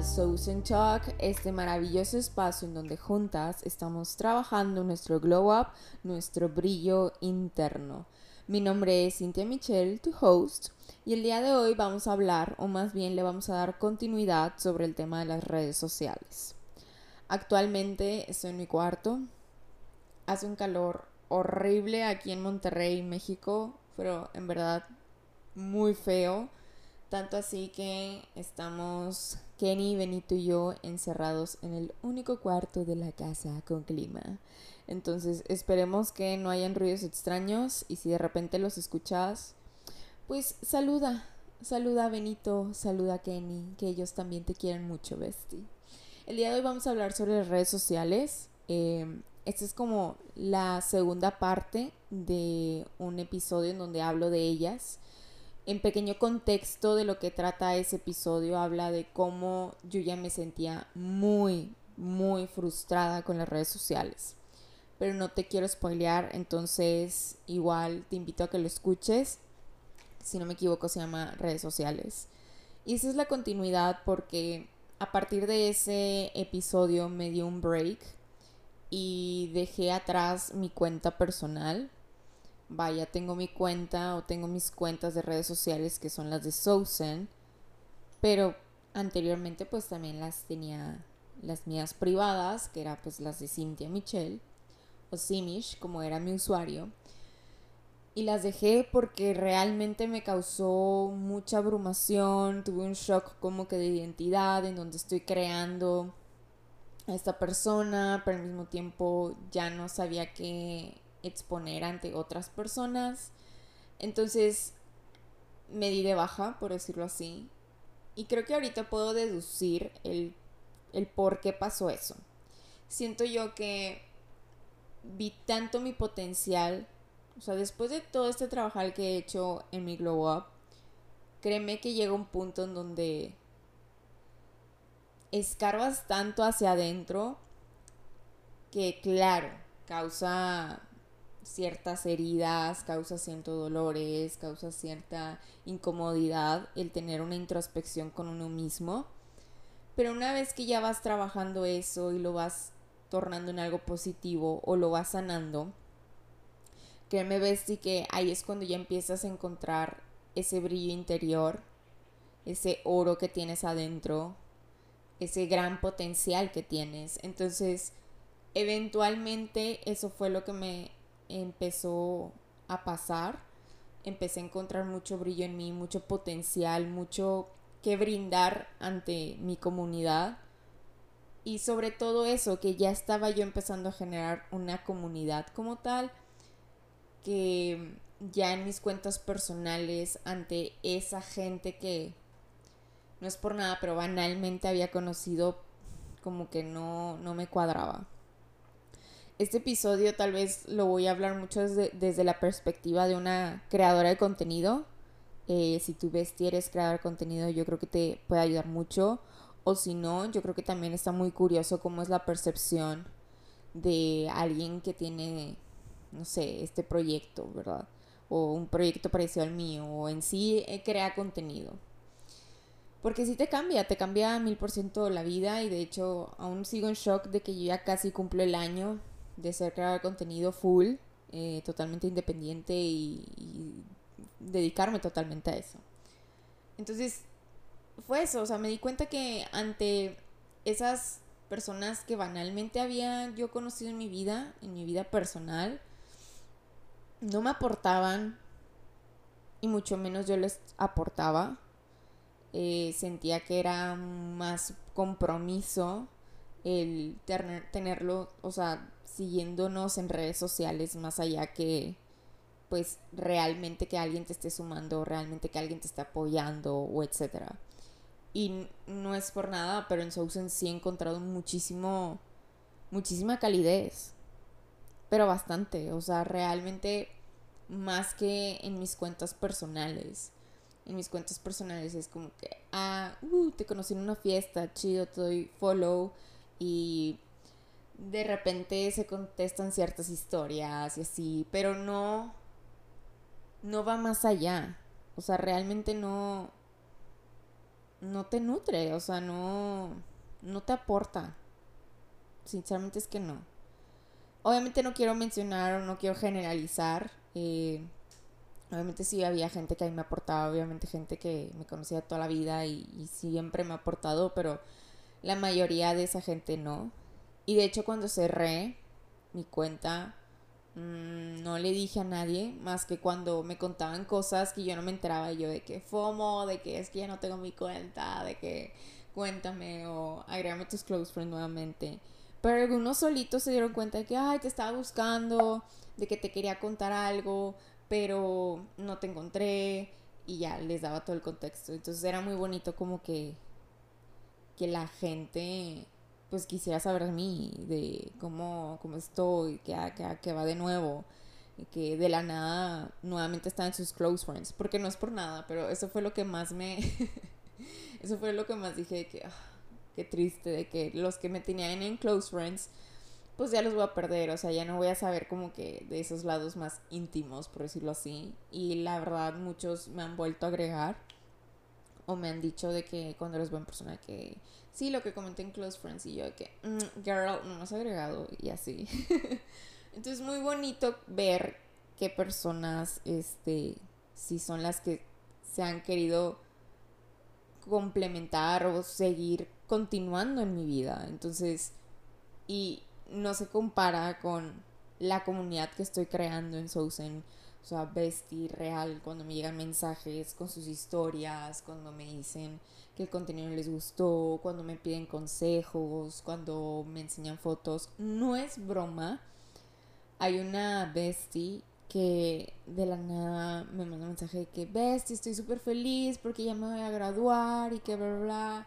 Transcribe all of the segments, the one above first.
de Sousen Talk, este maravilloso espacio en donde juntas estamos trabajando nuestro glow up, nuestro brillo interno. Mi nombre es Cynthia Michelle, tu host, y el día de hoy vamos a hablar, o más bien le vamos a dar continuidad sobre el tema de las redes sociales. Actualmente estoy en mi cuarto, hace un calor horrible aquí en Monterrey, México, pero en verdad muy feo tanto así que estamos Kenny, Benito y yo encerrados en el único cuarto de la casa con clima. Entonces esperemos que no hayan ruidos extraños y si de repente los escuchas, pues saluda, saluda a Benito, saluda a Kenny, que ellos también te quieren mucho, Bestie. El día de hoy vamos a hablar sobre las redes sociales. Eh, esta es como la segunda parte de un episodio en donde hablo de ellas en pequeño contexto de lo que trata ese episodio, habla de cómo yo ya me sentía muy, muy frustrada con las redes sociales. Pero no te quiero spoilear, entonces igual te invito a que lo escuches. Si no me equivoco, se llama redes sociales. Y esa es la continuidad porque a partir de ese episodio me dio un break y dejé atrás mi cuenta personal vaya, tengo mi cuenta o tengo mis cuentas de redes sociales que son las de Sousen, pero anteriormente pues también las tenía las mías privadas, que eran pues las de Cynthia Michelle o Simish, como era mi usuario. Y las dejé porque realmente me causó mucha abrumación, tuve un shock como que de identidad en donde estoy creando a esta persona, pero al mismo tiempo ya no sabía qué exponer ante otras personas. Entonces me di de baja, por decirlo así. Y creo que ahorita puedo deducir el, el por qué pasó eso. Siento yo que vi tanto mi potencial. O sea, después de todo este trabajo que he hecho en mi Glow Up, créeme que llega un punto en donde escarbas tanto hacia adentro que, claro, causa ciertas heridas, causa ciertos dolores, causa cierta incomodidad el tener una introspección con uno mismo. Pero una vez que ya vas trabajando eso y lo vas tornando en algo positivo o lo vas sanando, créeme, Besti, que ahí es cuando ya empiezas a encontrar ese brillo interior, ese oro que tienes adentro, ese gran potencial que tienes. Entonces, eventualmente eso fue lo que me empezó a pasar, empecé a encontrar mucho brillo en mí, mucho potencial, mucho que brindar ante mi comunidad. Y sobre todo eso, que ya estaba yo empezando a generar una comunidad como tal, que ya en mis cuentas personales, ante esa gente que no es por nada, pero banalmente había conocido, como que no, no me cuadraba este episodio tal vez lo voy a hablar mucho desde, la perspectiva de una creadora de contenido. Eh, si tú ves que eres creador de contenido, yo creo que te puede ayudar mucho. O si no, yo creo que también está muy curioso cómo es la percepción de alguien que tiene, no sé, este proyecto, ¿verdad? O un proyecto parecido al mío, o en sí eh, crea contenido. Porque sí te cambia, te cambia mil por ciento la vida y de hecho aún sigo en shock de que yo ya casi cumplo el año de ser crear contenido full, eh, totalmente independiente y, dedicarme totalmente a eso. Entonces, fue eso, o sea, me di cuenta que ante esas personas que banalmente había yo conocido en mi vida, en mi vida personal, no me aportaban y mucho menos yo les aportaba. Eh, sentía que era más compromiso el tenerlo, o sea, siguiéndonos en redes sociales más allá que pues realmente que alguien te esté sumando, realmente que alguien te esté apoyando o etcétera. Y no es por nada, pero en Sousen sí he encontrado muchísimo, muchísima calidez. Pero bastante, o sea, realmente más que en mis cuentas personales. En mis cuentas personales es como que, ah, uh, te conocí en una fiesta, chido, te doy follow y de repente se contestan ciertas historias y así, pero no, no va más allá. O sea, realmente no, no te nutre, o sea, no, no te aporta. Sinceramente es que no. Obviamente no quiero mencionar o no quiero generalizar. Eh, obviamente sí había gente que a mí me aportaba, obviamente gente que me conocía toda la vida y, y siempre me ha aportado, pero la mayoría de esa gente no. Y de hecho cuando cerré mi cuenta, mm, no le dije a nadie más que cuando me contaban cosas que yo no me enteraba yo de que FOMO, de que es que ya no tengo mi cuenta, de que cuéntame o agrégame tus close friends nuevamente. Pero algunos solitos se dieron cuenta de que, ay, te estaba buscando, de que te quería contar algo, pero no te encontré y ya les daba todo el contexto. Entonces era muy bonito como que, que la gente pues quisiera saber de mí, de cómo, cómo estoy, que, que, que va de nuevo, que de la nada nuevamente está en sus close friends, porque no es por nada, pero eso fue lo que más me, eso fue lo que más dije que, ah, qué triste, de que los que me tenían en close friends, pues ya los voy a perder, o sea, ya no voy a saber como que de esos lados más íntimos, por decirlo así, y la verdad muchos me han vuelto a agregar o me han dicho de que cuando eres buena persona que sí, lo que comenté en Close Friends y yo de que, mm, girl, no me has agregado y así. Entonces, muy bonito ver qué personas, este, si son las que se han querido complementar o seguir continuando en mi vida. Entonces, y no se compara con la comunidad que estoy creando en Sousen o sea, vestir real, cuando me llegan mensajes con sus historias, cuando me dicen que el contenido les gustó, cuando me piden consejos, cuando me enseñan fotos. No es broma. Hay una bestie que de la nada me manda un mensaje de que bestie, estoy súper feliz porque ya me voy a graduar y que bla, bla, bla.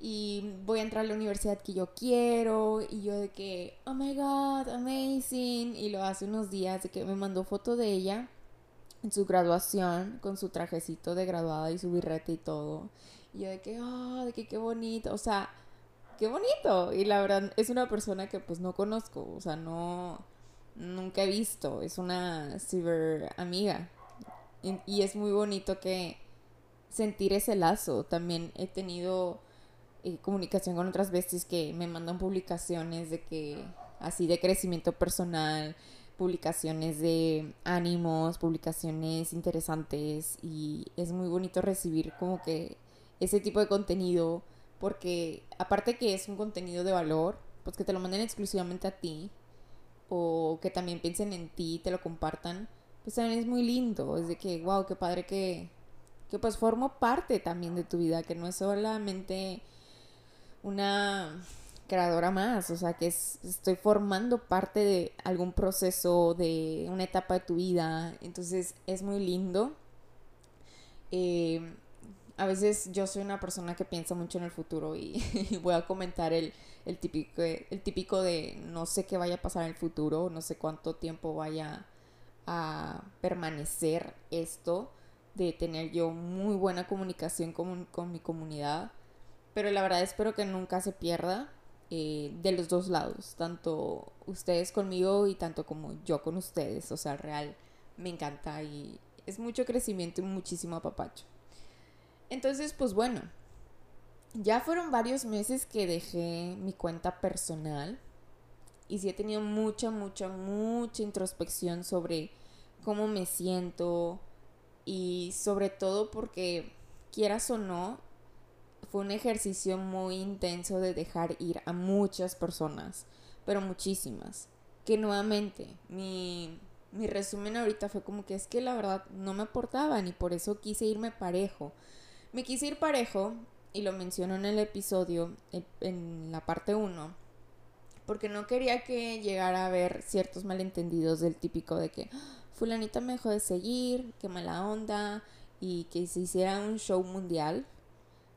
Y voy a entrar a la universidad que yo quiero. Y yo de que, oh my god, amazing. Y lo hace unos días de que me mandó foto de ella en su graduación con su trajecito de graduada y su birrete y todo. Y yo de que, oh, de que qué bonito, o sea, qué bonito. Y la verdad es una persona que pues no conozco, o sea, no, nunca he visto, es una ciber amiga. Y, es muy bonito que sentir ese lazo. También he tenido comunicación con otras veces que me mandan publicaciones de que así de crecimiento personal publicaciones de ánimos, publicaciones interesantes y es muy bonito recibir como que ese tipo de contenido porque aparte que es un contenido de valor, pues que te lo manden exclusivamente a ti o que también piensen en ti te lo compartan, pues también es muy lindo, es de que wow, qué padre que que pues formo parte también de tu vida, que no es solamente una creadora más, o sea, que estoy formando parte de algún proceso, de una etapa de tu vida, entonces es muy lindo. Eh, a veces yo soy una persona que piensa mucho en el futuro y, voy a comentar el, el, típico, el típico de no sé qué vaya a pasar en el futuro, no sé cuánto tiempo vaya a permanecer esto, de tener yo muy buena comunicación con, con mi comunidad, pero la verdad espero que nunca se pierda eh, de los dos lados, tanto ustedes conmigo y tanto como yo con ustedes, o sea, real, me encanta y es mucho crecimiento y muchísimo apapacho. Entonces, pues bueno, ya fueron varios meses que dejé mi cuenta personal y sí he tenido mucha, mucha, mucha introspección sobre cómo me siento y sobre todo porque quieras o no, fue un ejercicio muy intenso de dejar ir a muchas personas, pero muchísimas. Que nuevamente, mi, mi resumen ahorita fue como que es que la verdad no me aportaban y por eso quise irme parejo. Me quise ir parejo y lo menciono en el episodio, en, la parte 1, porque no quería que llegara a haber ciertos malentendidos del típico de que ah, fulanita me dejó de seguir, qué mala onda y que se hiciera un show mundial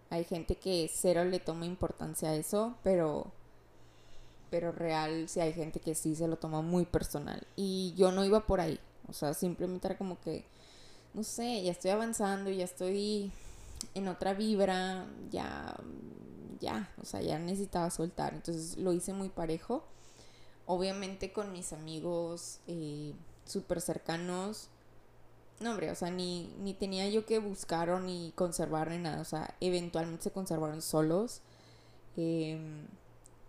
hay gente que cero le toma importancia a eso, pero pero real sí hay gente que sí se lo toma muy personal. Y yo no iba por ahí, o sea, simplemente era como que no sé, ya estoy avanzando, ya estoy en otra vibra, ya ya, o sea, ya necesitaba soltar, entonces lo hice muy parejo. Obviamente con mis amigos eh, súper cercanos no, hombre, o sea, ni, ni tenía yo que buscar o ni conservar ni nada. O sea, eventualmente se conservaron solos. Em,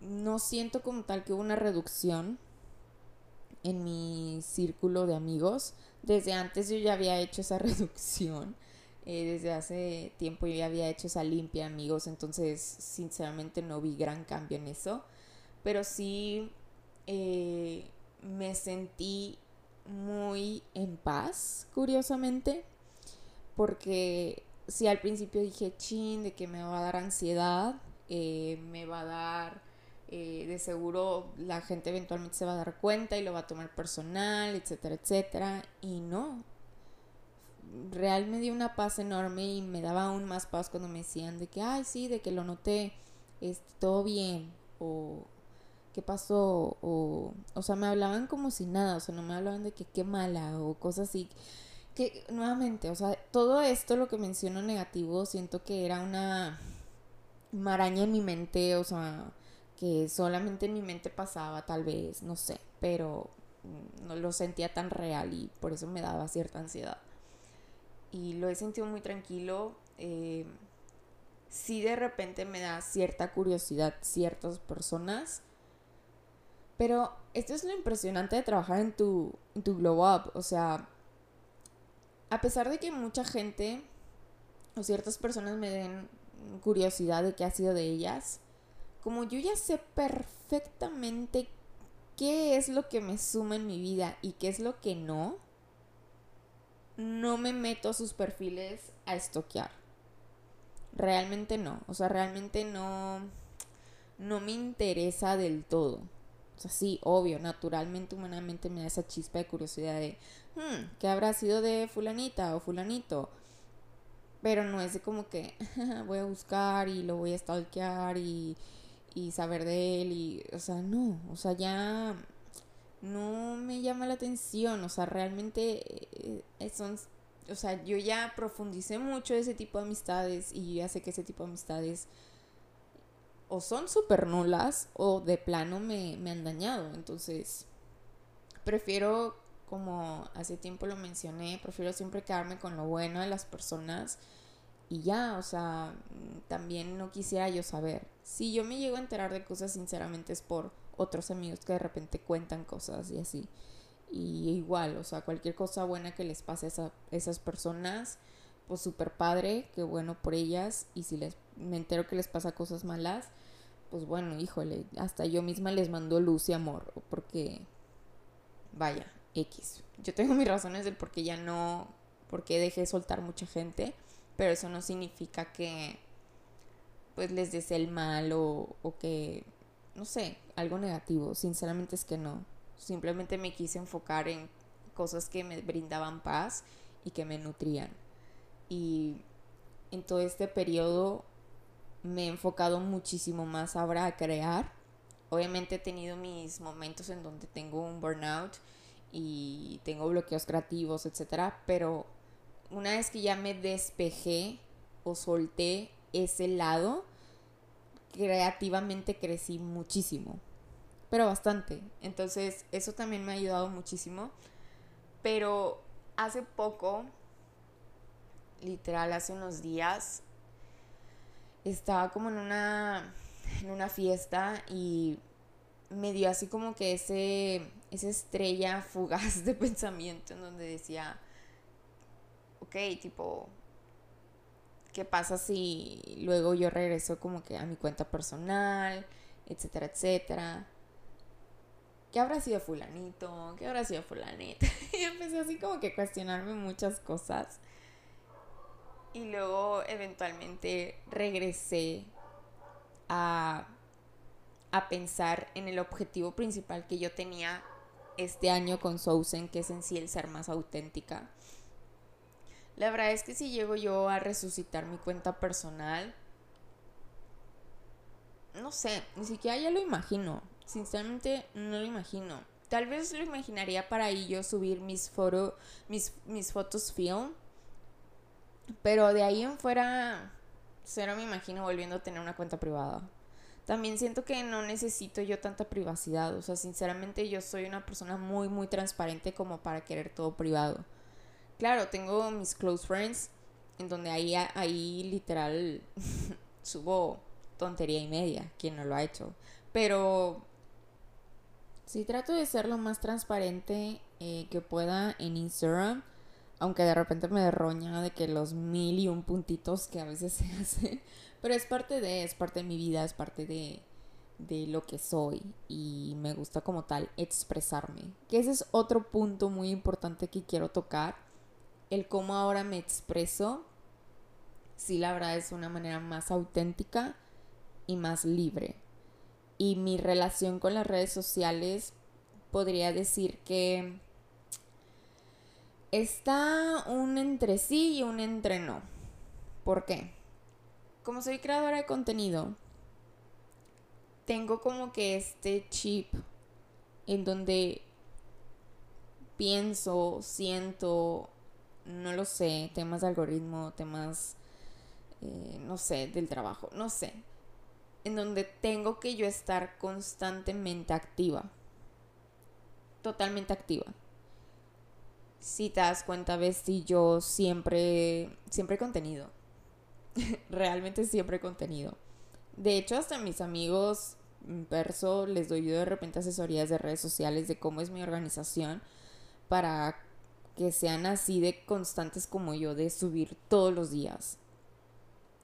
no siento como tal que hubo una reducción en mi círculo de amigos. Desde antes yo ya había hecho esa reducción. Eh, desde hace tiempo yo ya había hecho esa limpia amigos. Entonces, sinceramente no vi gran cambio en eso. Pero sí eh, me sentí muy en paz, curiosamente, porque si al principio dije, chin, de que me va a dar ansiedad, eh, me va a dar, eh, de seguro la gente eventualmente se va a dar cuenta y lo va a tomar personal, etcétera, etcétera, y no. Real me dio una paz enorme y me daba aún más paz cuando me decían de que, ay, sí, de que lo noté, este, todo bien, o ¿qué pasó? O, o sea, me hablaban como si nada, o sea, no me hablaban de que qué mala o cosas así. Que nuevamente, o sea, todo esto, lo que menciono negativo, siento que era una maraña en mi mente, o sea, que solamente en mi mente pasaba, tal vez, no sé, pero no lo sentía tan real y por eso me daba cierta ansiedad. Y lo he sentido muy tranquilo. Eh, sí de repente me da cierta curiosidad ciertas personas pero esto es lo impresionante de trabajar en tu, en tu glow up. O sea, a pesar de que mucha gente o ciertas personas me den curiosidad de qué ha sido de ellas, como yo ya sé perfectamente qué es lo que me suma en mi vida y qué es lo que no, no me meto a sus perfiles a estoquear. Realmente no. O sea, realmente no, no me interesa del todo. O sea, sí, obvio, naturalmente, humanamente me da esa chispa de curiosidad de, hmm, ¿qué habrá sido de fulanita o fulanito? Pero no es de como que voy a buscar y lo voy a stalkear y, y saber de él y, o sea, no, o sea, ya no me llama la atención, o sea, realmente eh, son, o sea, yo ya profundicé mucho ese tipo de amistades y ya sé que ese tipo de amistades o son súper nulas o de plano me, han dañado. Entonces, prefiero, como hace tiempo lo mencioné, prefiero siempre quedarme con lo bueno de las personas y ya, o sea, también no quisiera yo saber. Si yo me llego a enterar de cosas, sinceramente es por otros amigos que de repente cuentan cosas y así. Y igual, o sea, cualquier cosa buena que les pase a esas personas, pues súper padre, qué bueno por ellas. Y si les me entero que les pasa cosas malas, pues bueno, híjole, hasta yo misma les mando luz y amor, porque, vaya, X. Yo tengo mis razones del por qué ya no, por qué dejé de soltar mucha gente, pero eso no significa que, pues, les desee el mal o, o que, no sé, algo negativo. Sinceramente es que no. Simplemente me quise enfocar en cosas que me brindaban paz y que me nutrían. Y en todo este periodo me he enfocado muchísimo más ahora a crear. Obviamente he tenido mis momentos en donde tengo un burnout y tengo bloqueos creativos, etcétera, pero una vez que ya me despejé o solté ese lado, creativamente crecí muchísimo, pero bastante. Entonces, eso también me ha ayudado muchísimo. Pero hace poco, literal, hace unos días, estaba como en una, en una fiesta y me dio así como que ese, esa estrella fugaz de pensamiento en donde decía, ok, tipo, ¿qué pasa si luego yo regreso como que a mi cuenta personal, etcétera, etcétera? ¿Qué habrá sido fulanito? ¿Qué habrá sido fulanita? y empecé así como que a cuestionarme muchas cosas. Y luego eventualmente regresé a, a pensar en el objetivo principal que yo tenía este año con Sousen, que es en sí el ser más auténtica. La verdad es que si llego yo a resucitar mi cuenta personal, no sé, ni siquiera ya lo imagino. Sinceramente no lo imagino. Tal vez lo imaginaría para ahí yo subir mis, foto, mis, mis fotos film pero de ahí en fuera, cero me imagino volviendo a tener una cuenta privada. También siento que no necesito yo tanta privacidad. O sea, sinceramente yo soy una persona muy, muy transparente como para querer todo privado. claro, tengo mis close friends en donde ahí, ahí literal subo tontería y media, quien no lo ha hecho. Pero sí trato de ser lo más transparente eh, que pueda en Instagram. Aunque de repente me derroña de que los mil y un puntitos que a veces se hacen. Pero es parte de, es parte de mi vida, es parte de, de lo que soy. Y me gusta como tal expresarme. Que ese es otro punto muy importante que quiero tocar. El cómo ahora me expreso. Sí, la verdad es una manera más auténtica y más libre. Y mi relación con las redes sociales podría decir que está un entre sí y un entre no. ¿Por qué? Como soy creadora de contenido, tengo como que este chip en donde pienso, siento, no lo sé, temas de algoritmo, temas, eh, no sé, del trabajo, no sé, en donde tengo que yo estar constantemente activa, totalmente activa si te das cuenta, ves si yo siempre, siempre contenido. Realmente siempre contenido. De hecho, hasta mis amigos en perso les doy yo de repente asesorías de redes sociales de cómo es mi organización para que sean así de constantes como yo, de subir todos los días.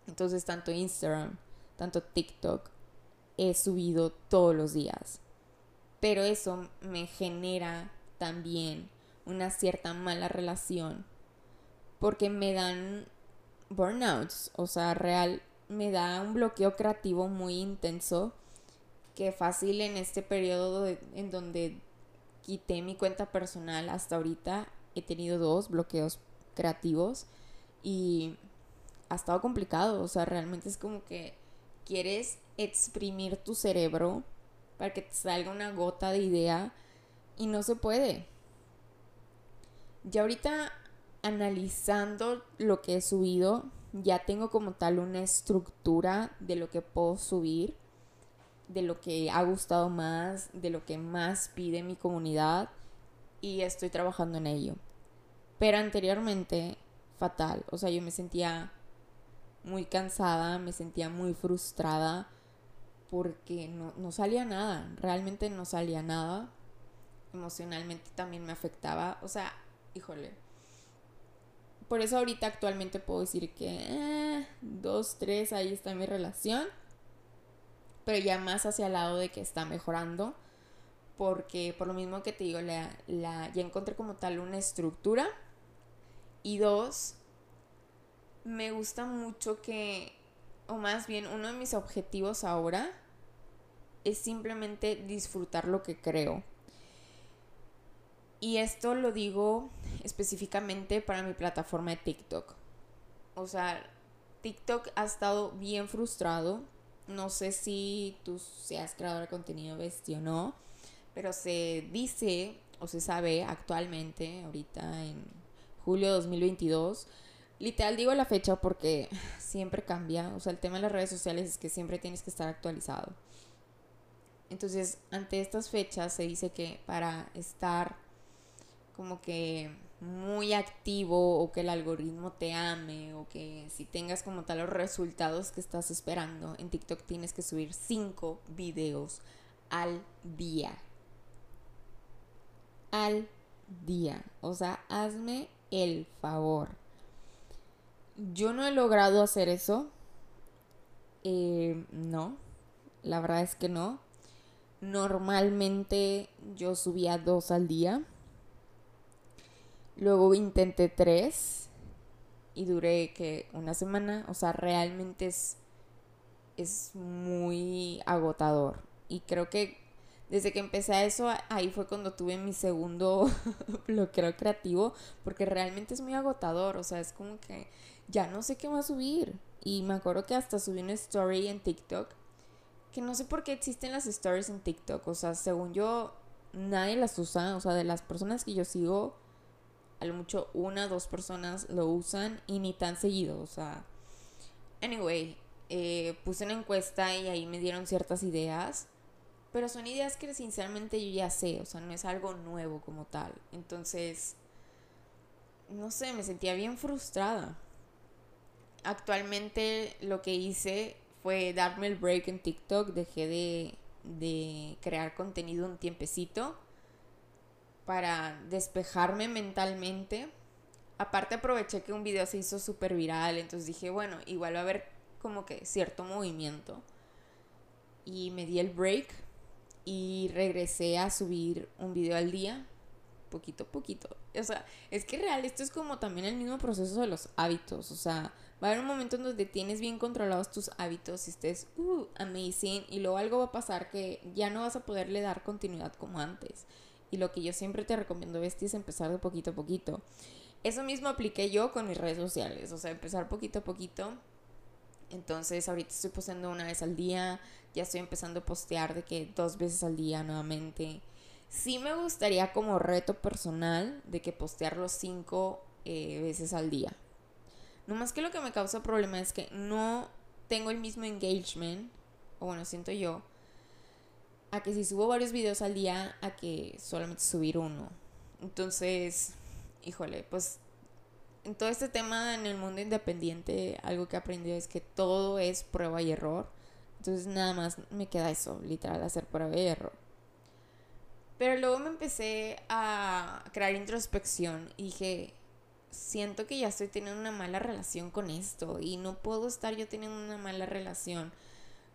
Entonces, tanto Instagram, tanto TikTok, he subido todos los días. Pero eso me genera también una cierta mala relación porque me dan burnouts, o sea, real, me da un bloqueo creativo muy intenso que fácil en este periodo en donde quité mi cuenta personal hasta ahorita he tenido dos bloqueos creativos y ha estado complicado, o sea, realmente es como que quieres exprimir tu cerebro para que te salga una gota de idea y no se puede. Ya ahorita analizando lo que he subido, ya tengo como tal una estructura de lo que puedo subir, de lo que ha gustado más, de lo que más pide mi comunidad y estoy trabajando en ello. Pero anteriormente, fatal, o sea, yo me sentía muy cansada, me sentía muy frustrada porque no, no salía nada, realmente no salía nada. Emocionalmente también me afectaba, o sea, híjole. Por eso ahorita actualmente puedo decir que eh, dos, tres, ahí está mi relación. Pero ya más hacia el lado de que está mejorando. Porque por lo mismo que te digo, la, la, ya encontré como tal una estructura. Y dos, me gusta mucho que, o más bien uno de mis objetivos ahora es simplemente disfrutar lo que creo. Y esto lo digo específicamente para mi plataforma de TikTok. O sea, TikTok ha estado bien frustrado. No sé si tú seas creador de contenido bestia o no, pero se dice o se sabe actualmente, ahorita en julio de 2022, literal digo la fecha porque siempre cambia. O sea, el tema de las redes sociales es que siempre tienes que estar actualizado. Entonces, ante estas fechas se dice que para estar como que muy activo o que el algoritmo te ame o que si tengas como tal los resultados que estás esperando, en TikTok tienes que subir 5 videos al día. Al día. O sea, hazme el favor. Yo no he logrado hacer eso. Eh, no, la verdad es que no. Normalmente yo subía dos al día Luego intenté tres y duré que una semana. O sea, realmente es, es muy agotador. Y creo que desde que empecé a eso, ahí fue cuando tuve mi segundo bloqueo creativo, porque realmente es muy agotador. O sea, es como que ya no sé qué más subir. Y me acuerdo que hasta subí una story en TikTok, que no sé por qué existen las stories en TikTok. O sea, según yo, nadie las usa. O sea, de las personas que yo sigo, a lo mucho una, dos personas lo usan y ni tan seguido, o sea. Anyway, eh, puse una encuesta y ahí me dieron ciertas ideas, pero son ideas que sinceramente yo ya sé, o sea, no es algo nuevo como tal. Entonces, no sé, me sentía bien frustrada. Actualmente lo que hice fue darme el break en TikTok, dejé de, de crear contenido un tiempecito para despejarme mentalmente. Aparte aproveché que un video se hizo súper viral, entonces dije, bueno, igual va a haber como que cierto movimiento. Y me di el break y regresé a subir un video al día, poquito a poquito. O sea, es que real, esto es como también el mismo proceso de los hábitos. O sea, va a haber un momento en donde tienes bien controlados tus hábitos y estés, uh, amazing, y luego algo va a pasar que ya no vas a poderle dar continuidad como antes. Y lo que yo siempre te recomiendo, Besti, es empezar de poquito a poquito. Eso mismo apliqué yo con mis redes sociales, o sea, empezar poquito a poquito. Entonces, ahorita estoy posteando una vez al día, ya estoy empezando a postear de que dos veces al día nuevamente. Sí me gustaría como reto personal de que postearlo cinco eh, veces al día. No más que lo que me causa problema es que no tengo el mismo engagement, o bueno, siento yo, a que si subo varios videos al día, a que solamente subir uno. Entonces, híjole, pues en todo este tema en el mundo independiente, algo que he aprendido es que todo es prueba y error. Entonces nada más me queda eso, literal, hacer prueba y error. Pero luego me empecé a crear introspección y dije, siento que ya estoy teniendo una mala relación con esto y no puedo estar yo teniendo una mala relación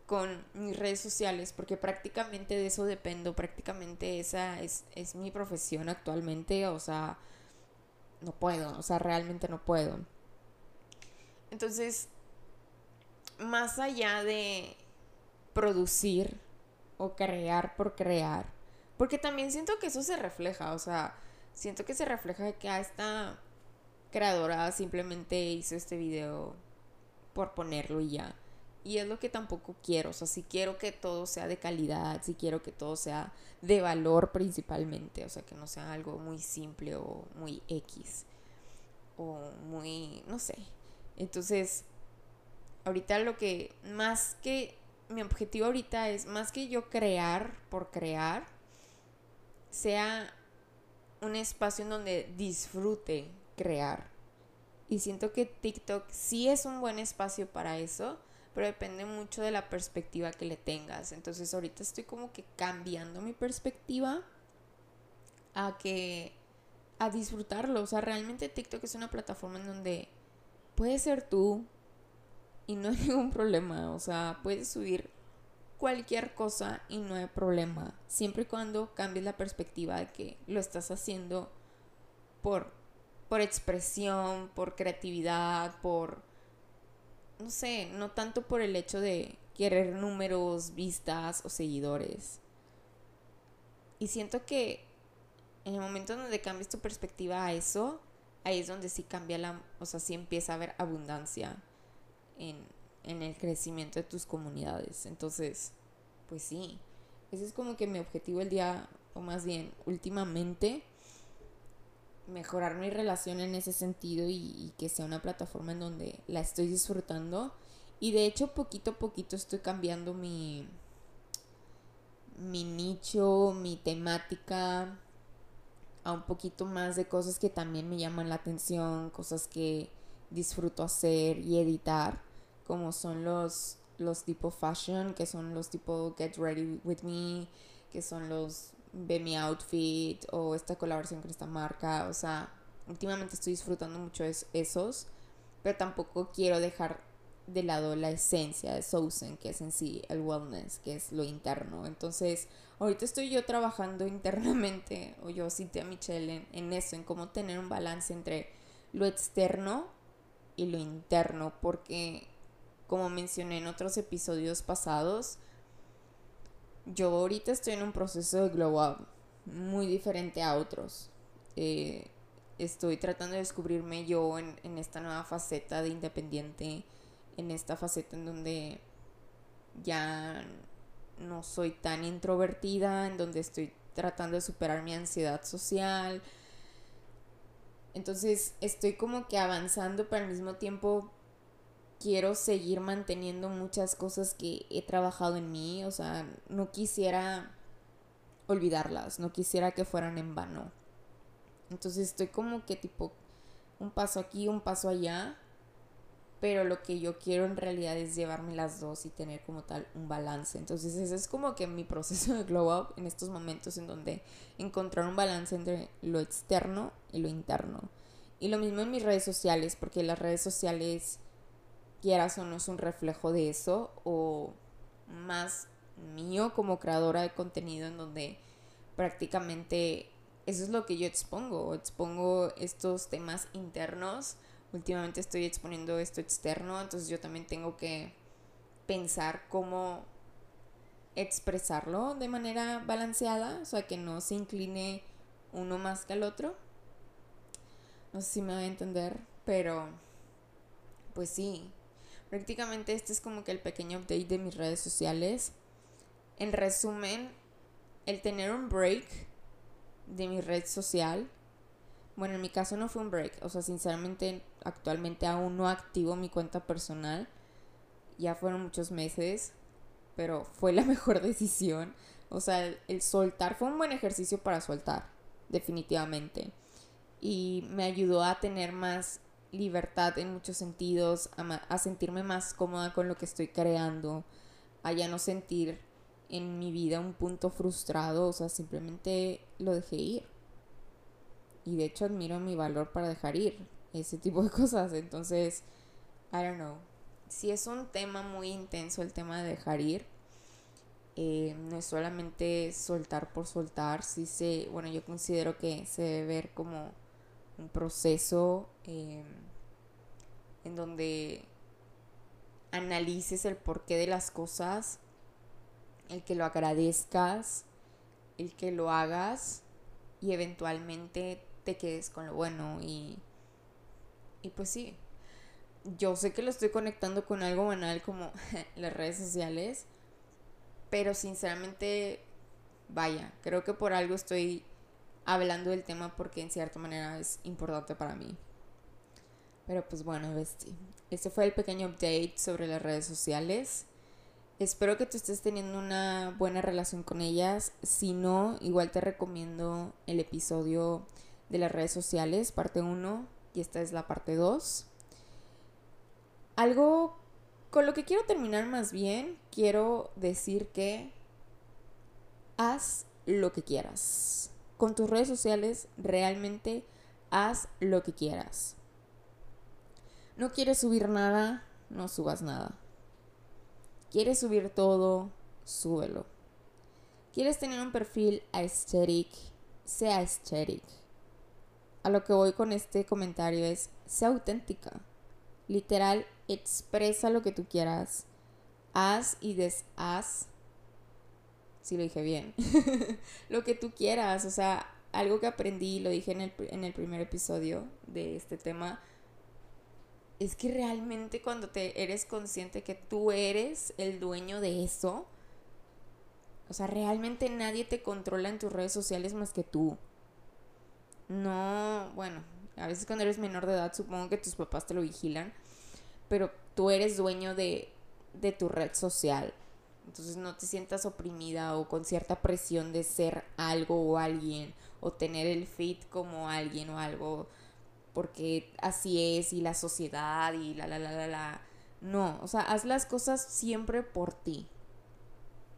con mis redes sociales porque prácticamente de eso dependo, prácticamente esa es, es mi profesión actualmente, o sea, no puedo, o sea, realmente no puedo. Entonces, más allá de producir o crear por crear, porque también siento que eso se refleja, o sea, siento que se refleja que a esta creadora simplemente hizo este video por ponerlo y ya. Y es lo que tampoco quiero. O sea, si quiero que todo sea de calidad, si quiero que todo sea de valor principalmente. O sea, que no sea algo muy simple o muy X. O muy, no sé. Entonces, ahorita lo que, más que, mi objetivo ahorita es, más que yo crear por crear, sea un espacio en donde disfrute crear. Y siento que TikTok sí es un buen espacio para eso pero depende mucho de la perspectiva que le tengas. Entonces ahorita estoy como que cambiando mi perspectiva a que a disfrutarlo, o sea, realmente TikTok es una plataforma en donde puedes ser tú y no hay ningún problema, o sea, puedes subir cualquier cosa y no hay problema, siempre y cuando cambies la perspectiva de que lo estás haciendo por por expresión, por creatividad, por no sé, no tanto por el hecho de querer números, vistas o seguidores. Y siento que en el momento donde cambies tu perspectiva a eso, ahí es donde sí cambia la, o sea, sí empieza a haber abundancia en, en el crecimiento de tus comunidades. Entonces, pues sí, ese es como que mi objetivo el día, o más bien últimamente, mejorar mi relación en ese sentido y, que sea una plataforma en donde la estoy disfrutando. Y de hecho, poquito a poquito estoy cambiando mi, mi nicho, mi temática a un poquito más de cosas que también me llaman la atención, cosas que disfruto hacer y editar, como son los, los tipo fashion, que son los tipo Get Ready With Me, que son los ve mi outfit o esta colaboración con esta marca. O sea, últimamente estoy disfrutando mucho de esos, pero tampoco quiero dejar de lado la esencia de Sousen, que es en sí el wellness, que es lo interno. Entonces, ahorita estoy yo trabajando internamente, o yo, Cintia Michelle, en, en eso, en cómo tener un balance entre lo externo y lo interno, porque como mencioné en otros episodios pasados, yo ahorita estoy en un proceso de glow up muy diferente a otros. Eh, estoy tratando de descubrirme yo en, en, esta nueva faceta de independiente, en esta faceta en donde ya no soy tan introvertida, en donde estoy tratando de superar mi ansiedad social. Entonces estoy como que avanzando, pero al mismo tiempo quiero seguir manteniendo muchas cosas que he trabajado en mí, o sea, no quisiera olvidarlas, no quisiera que fueran en vano. Entonces estoy como que tipo un paso aquí, un paso allá, pero lo que yo quiero en realidad es llevarme las dos y tener como tal un balance. Entonces ese es como que mi proceso de glow up en estos momentos en donde encontrar un balance entre lo externo y lo interno. Y lo mismo en mis redes sociales, porque las redes sociales, quieras o no, es un reflejo de eso, o más mío como creadora de contenido en donde prácticamente eso es lo que yo expongo, expongo estos temas internos, últimamente estoy exponiendo esto externo, entonces yo también tengo que pensar cómo expresarlo de manera balanceada, o sea, que no se incline uno más que al otro. No sé si me va a entender, pero pues sí, prácticamente este es como que el pequeño update de mis redes sociales. En resumen, el tener un break de mi red social, bueno, en mi caso no fue un break, o sea, sinceramente actualmente aún no activo mi cuenta personal, ya fueron muchos meses, pero fue la mejor decisión. O sea, el, soltar fue un buen ejercicio para soltar, definitivamente. Y me ayudó a tener más libertad en muchos sentidos, a, a sentirme más cómoda con lo que estoy creando, a ya no sentir en mi vida un punto frustrado, o sea, simplemente lo dejé ir. Y de hecho admiro mi valor para dejar ir ese tipo de cosas. Entonces, I don't know. Si es un tema muy intenso el tema de dejar ir. Eh, no es solamente soltar por soltar. Sí se, bueno, yo considero que se debe ver como un proceso em, en donde analices el porqué de las cosas el que lo agradezcas, el que lo hagas y eventualmente te quedes con lo bueno y, y pues sí, yo sé que lo estoy conectando con algo banal como las redes sociales, pero sinceramente, vaya, creo que por algo estoy hablando del tema porque en cierta manera es importante para mí. Pero pues bueno, este fue el pequeño update sobre las redes sociales. Espero que tú estés teniendo una buena relación con ellas. Si no, igual te recomiendo el episodio de las redes sociales, parte 1, y esta es la parte 2. Algo con lo que quiero terminar más bien, quiero decir que haz lo que quieras. Con tus redes sociales realmente haz lo que quieras. No quieres subir nada, no subas nada. ¿Quieres subir todo? Súbelo. ¿Quieres tener un perfil aesthetic? Sea aesthetic. A lo que voy con este comentario es, sea auténtica. Literal, expresa lo que tú quieras. Haz y deshaz. Si lo dije bien. lo que tú quieras. O sea, algo que aprendí, lo dije en el, en el primer episodio de este tema es que realmente cuando te eres consciente que tú eres el dueño de eso, o sea, realmente nadie te controla en tus redes sociales más que tú. No, bueno, a veces cuando eres menor de edad supongo que tus papás te lo vigilan, pero tú eres dueño de, de tu red social. Entonces no te sientas oprimida o con cierta presión de ser algo o alguien o tener el fit como alguien o algo porque así es y la sociedad y la, la, la, la, la. No, o sea, haz las cosas siempre por ti.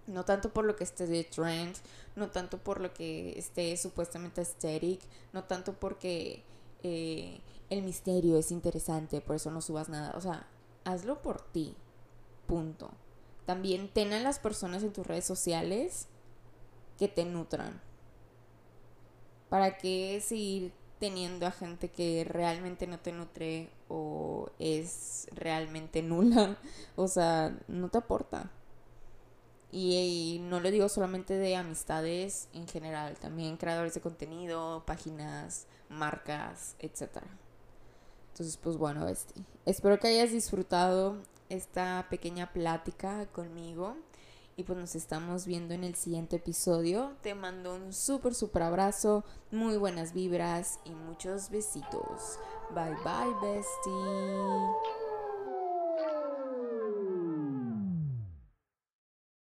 No tanto por lo que esté de trend, no tanto por lo que esté supuestamente aesthetic, no tanto porque eh, el misterio es interesante, por eso no subas nada. O sea, hazlo por ti. Punto. También ten a las personas en tus redes sociales que te nutran. ¿Para qué seguir teniendo a gente que realmente no te nutre o es realmente nula, o sea, no te aporta. Y, no lo digo solamente de amistades en general, también creadores de contenido, páginas, marcas, etc. Entonces, pues bueno, este, espero que hayas disfrutado esta pequeña plática conmigo. Y pues nos estamos viendo en el siguiente episodio. Te mando un súper, súper abrazo, muy buenas vibras y muchos besitos. Bye bye, bestie.